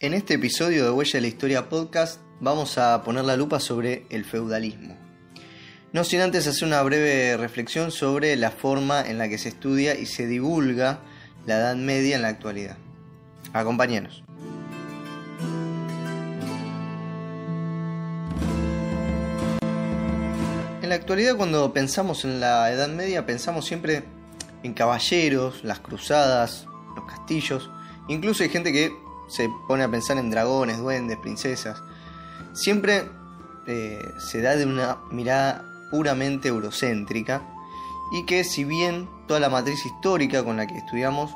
En este episodio de Huella de la Historia Podcast vamos a poner la lupa sobre el feudalismo. No sin antes hacer una breve reflexión sobre la forma en la que se estudia y se divulga la Edad Media en la actualidad. Acompáñenos. En la actualidad cuando pensamos en la Edad Media pensamos siempre en caballeros, las cruzadas, los castillos. Incluso hay gente que se pone a pensar en dragones, duendes, princesas. Siempre eh, se da de una mirada puramente eurocéntrica y que si bien toda la matriz histórica con la que estudiamos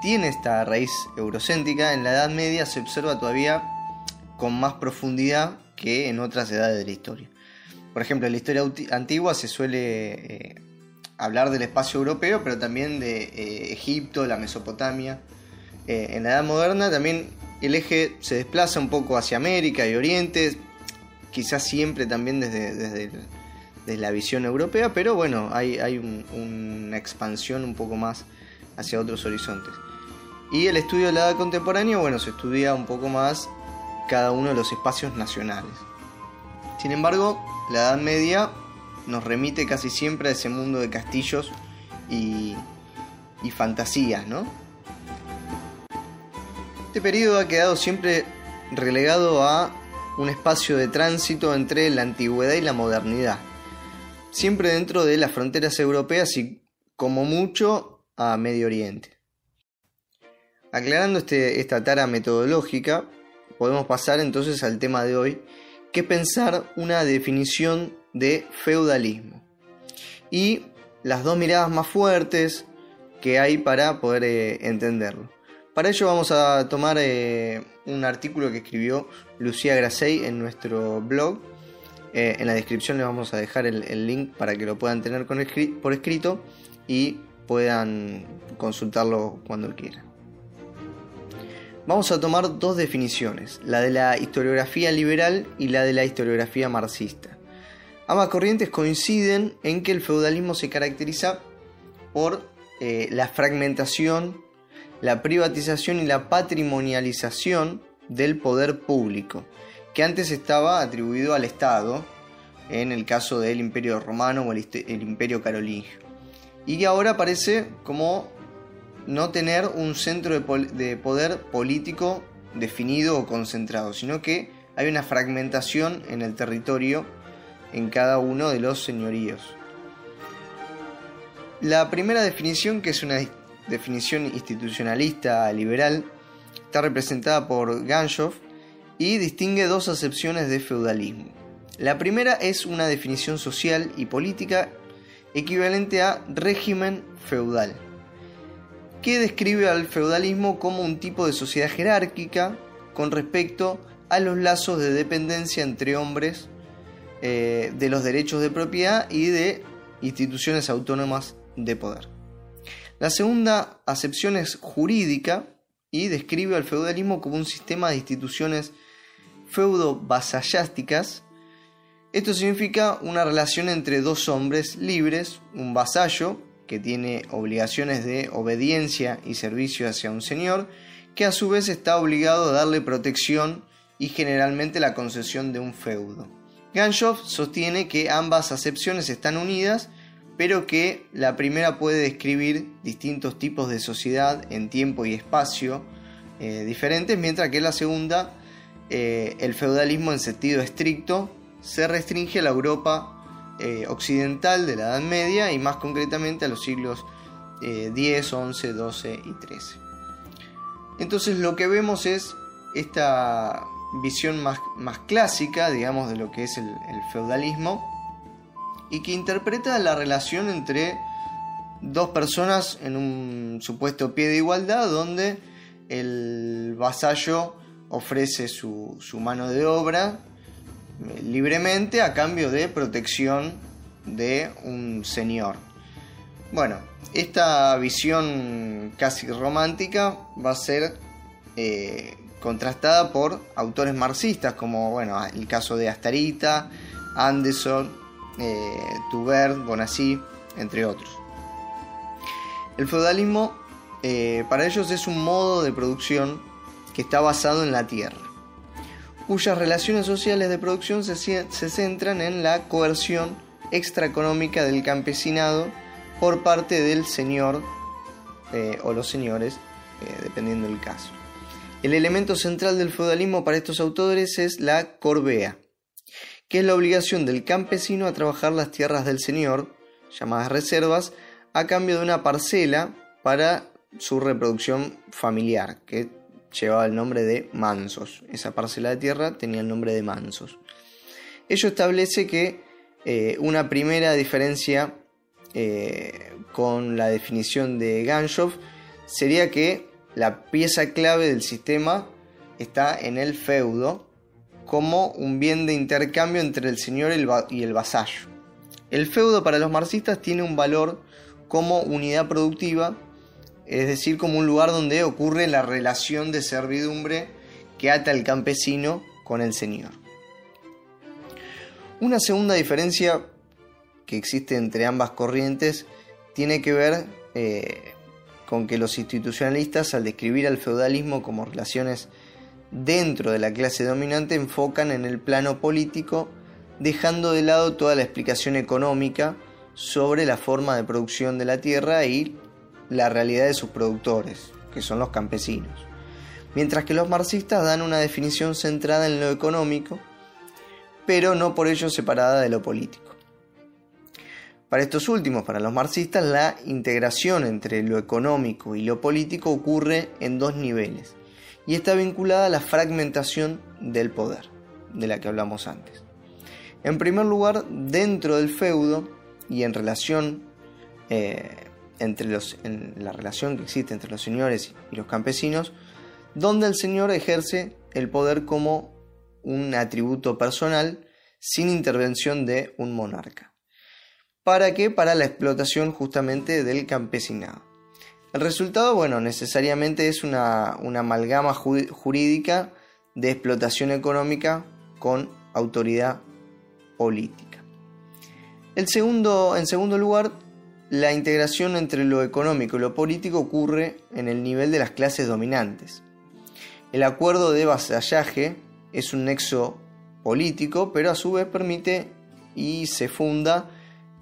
tiene esta raíz eurocéntrica, en la Edad Media se observa todavía con más profundidad que en otras edades de la historia. Por ejemplo, en la historia antigua se suele eh, hablar del espacio europeo, pero también de eh, Egipto, la Mesopotamia, eh, en la Edad Moderna también el eje se desplaza un poco hacia América y Oriente, quizás siempre también desde, desde, la visión europea, pero bueno, hay, hay una expansión un poco más hacia otros horizontes. Y el estudio de la edad contemporánea, bueno, se estudia un poco más cada uno de los espacios nacionales. Sin embargo, la Edad Media nos remite casi siempre a ese mundo de castillos y, fantasías, ¿no? Este periodo ha quedado siempre relegado a un espacio de tránsito entre la antigüedad y la modernidad, siempre dentro de las fronteras europeas y como mucho a Medio Oriente. Aclarando este, esta tara metodológica, podemos pasar entonces al tema de hoy, que pensar una definición de feudalismo y las dos miradas más fuertes que hay para poder eh, entenderlo. Para ello vamos a tomar eh, un artículo que escribió Lucía Grasey en nuestro blog. Eh, en la descripción les vamos a dejar el, link para que lo puedan tener por escrito y puedan consultarlo cuando quieran. Vamos a tomar dos definiciones, la de la historiografía liberal y la de la historiografía marxista. Ambas corrientes coinciden en que el feudalismo se caracteriza por eh, la fragmentación la privatización y la patrimonialización del poder público, que antes estaba atribuido al Estado, en el caso del Imperio Romano o el, Imperio Carolingio, y que ahora parece como no tener un centro de, poder político definido o concentrado, sino que hay una fragmentación en el territorio en cada uno de los señoríos. La primera definición, que es una definición institucionalista liberal, está representada por Ganshoff y distingue dos acepciones de feudalismo. La primera es una definición social y política equivalente a régimen feudal, que describe al feudalismo como un tipo de sociedad jerárquica con respecto a los lazos de dependencia entre hombres, eh, de los derechos de propiedad y de instituciones autónomas de poder. La segunda acepción es jurídica y describe al feudalismo como un sistema de instituciones feudo-vasallásticas. Esto significa una relación entre dos hombres libres, un vasallo, que tiene obligaciones de obediencia y servicio hacia un señor, que a su vez está obligado a darle protección y generalmente la concesión de un feudo. Ganshoff sostiene que ambas acepciones están unidas pero que la primera puede describir distintos tipos de sociedad en tiempo y espacio eh, diferentes, mientras que la segunda, eh, el feudalismo en sentido estricto, se restringe a la Europa eh, occidental de la Edad Media y más concretamente a los siglos X, XI, XII y XIII. Entonces lo que vemos es esta visión más, más clásica, digamos, de lo que es el feudalismo, y que interpreta la relación entre dos personas en un supuesto pie de igualdad donde el vasallo ofrece su, mano de obra eh, libremente a cambio de protección de un señor. Bueno, esta visión casi romántica va a ser eh, contrastada por autores marxistas como bueno, el caso de Astarita, Anderson eh, Tubert, Bonassi, entre otros. El feudalismo eh, para ellos es un modo de producción que está basado en la tierra, cuyas relaciones sociales de producción se, se centran en la coerción extraeconómica del campesinado por parte del señor eh, o los señores, eh, dependiendo del caso. El elemento central del feudalismo para estos autores es la corbea, que es la obligación del campesino a trabajar las tierras del señor, llamadas reservas, a cambio de una parcela para su reproducción familiar, que llevaba el nombre de mansos. Esa parcela de tierra tenía el nombre de mansos. Ello establece que eh, una primera diferencia eh, con la definición de Ganshoff sería que la pieza clave del sistema está en el feudo como un bien de intercambio entre el señor y el vasallo. El feudo para los marxistas tiene un valor como unidad productiva, es decir, como un lugar donde ocurre la relación de servidumbre que ata el campesino con el señor. Una segunda diferencia que existe entre ambas corrientes tiene que ver eh, con que los institucionalistas al describir al feudalismo como relaciones dentro de la clase dominante enfocan en el plano político dejando de lado toda la explicación económica sobre la forma de producción de la tierra y la realidad de sus productores, que son los campesinos. Mientras que los marxistas dan una definición centrada en lo económico, pero no por ello separada de lo político. Para estos últimos, para los marxistas, la integración entre lo económico y lo político ocurre en dos niveles y está vinculada a la fragmentación del poder, de la que hablamos antes. En primer lugar, dentro del feudo y en relación eh, entre los, en la relación que existe entre los señores y los campesinos, donde el señor ejerce el poder como un atributo personal sin intervención de un monarca. ¿Para qué? Para la explotación justamente del campesinado. El resultado, bueno, necesariamente es una, amalgama jurídica de explotación económica con autoridad política. El segundo, en segundo lugar, la integración entre lo económico y lo político ocurre en el nivel de las clases dominantes. El acuerdo de vasallaje es un nexo político, pero a su vez permite y se funda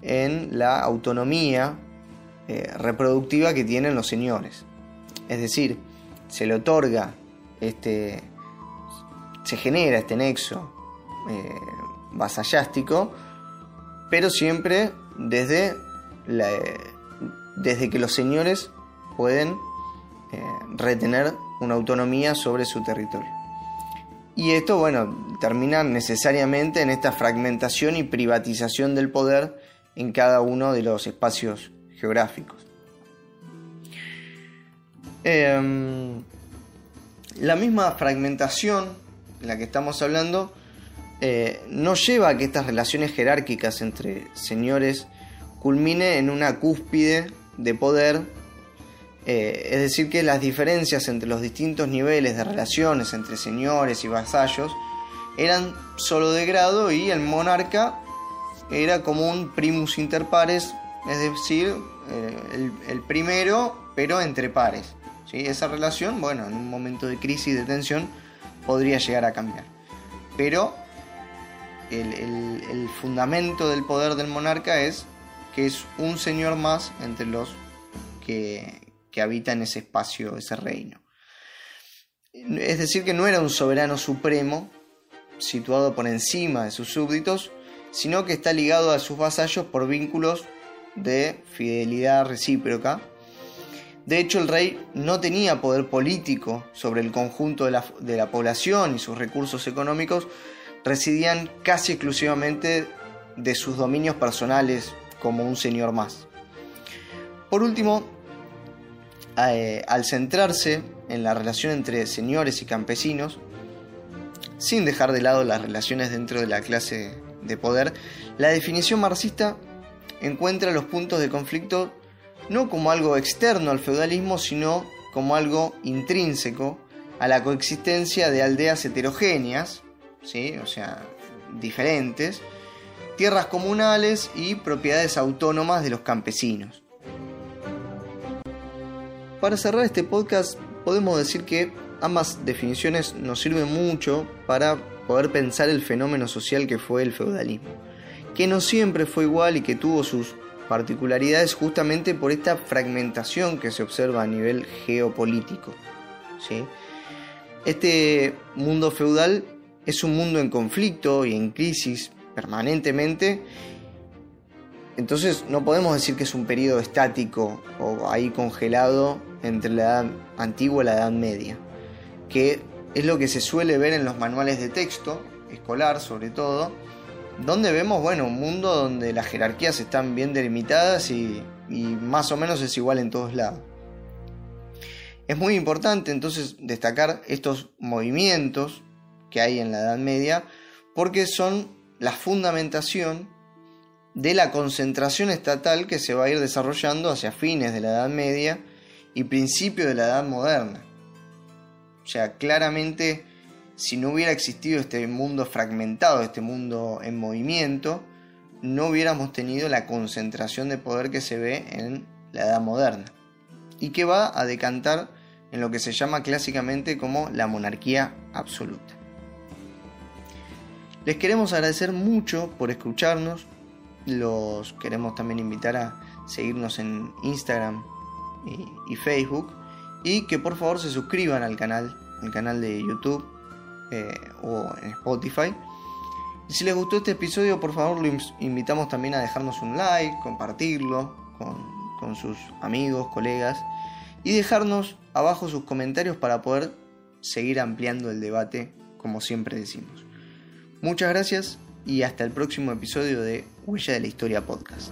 en la autonomía eh, reproductiva que tienen los señores. Es decir, se le otorga este. se genera este nexo eh, vasallástico, pero siempre desde, desde que los señores pueden eh, retener una autonomía sobre su territorio. Y esto, bueno, termina necesariamente en esta fragmentación y privatización del poder en cada uno de los espacios geográficos. Em, la misma fragmentación en la que estamos hablando eh, no lleva a que estas relaciones jerárquicas entre señores culmine en una cúspide de poder, eh, es decir, que las diferencias entre los distintos niveles de relaciones entre señores y vasallos eran solo de grado y el monarca era como un primus inter pares, es decir, eh, el, primero, pero entre pares. ¿sí? Esa relación, bueno, en un momento de crisis, de tensión, podría llegar a cambiar. Pero el, fundamento del poder del monarca es que es un señor más entre los que, que habitan ese espacio, ese reino. Es decir, que no era un soberano supremo situado por encima de sus súbditos, sino que está ligado a sus vasallos por vínculos de fidelidad recíproca. De hecho, el rey no tenía poder político sobre el conjunto de la, población y sus recursos económicos residían casi exclusivamente de sus dominios personales como un señor más. Por último, eh, al centrarse en la relación entre señores y campesinos, sin dejar de lado las relaciones dentro de la clase de poder, la definición marxista encuentra los puntos de conflicto no como algo externo al feudalismo, sino como algo intrínseco a la coexistencia de aldeas heterogéneas, ¿sí? o sea, diferentes, tierras comunales y propiedades autónomas de los campesinos. para cerrar este podcast podemos decir que ambas definiciones nos sirven mucho para poder pensar el fenómeno social que fue el feudalismo, que no siempre fue igual y que tuvo sus particularidades justamente por esta fragmentación que se observa a nivel geopolítico. ¿sí? Este mundo feudal es un mundo en conflicto y en crisis permanentemente, entonces no podemos decir que es un periodo estático o ahí congelado entre la edad antigua y la edad media, que es lo que se suele ver en los manuales de texto, escolar sobre todo, donde vemos, bueno, un mundo donde las jerarquías están bien delimitadas y, y más o menos es igual en todos lados. Es muy importante entonces destacar estos movimientos que hay en la Edad Media porque son la fundamentación de la concentración estatal que se va a ir desarrollando hacia fines de la Edad Media y principios de la Edad Moderna. O sea, claramente si no hubiera existido este mundo fragmentado, este mundo en movimiento, no hubiéramos tenido la concentración de poder que se ve en la Edad Moderna y que va a decantar en lo que se llama clásicamente como la monarquía absoluta. Les queremos agradecer mucho por escucharnos, los queremos también invitar a seguirnos en Instagram y, Facebook y que por favor se suscriban al canal, el canal de YouTube eh, o en Spotify. Si les gustó este episodio, por favor, los invitamos también a dejarnos un like, compartirlo con, sus amigos, colegas y dejarnos abajo sus comentarios para poder seguir ampliando el debate, como siempre decimos. Muchas gracias y hasta el próximo episodio de Huella de la Historia Podcast.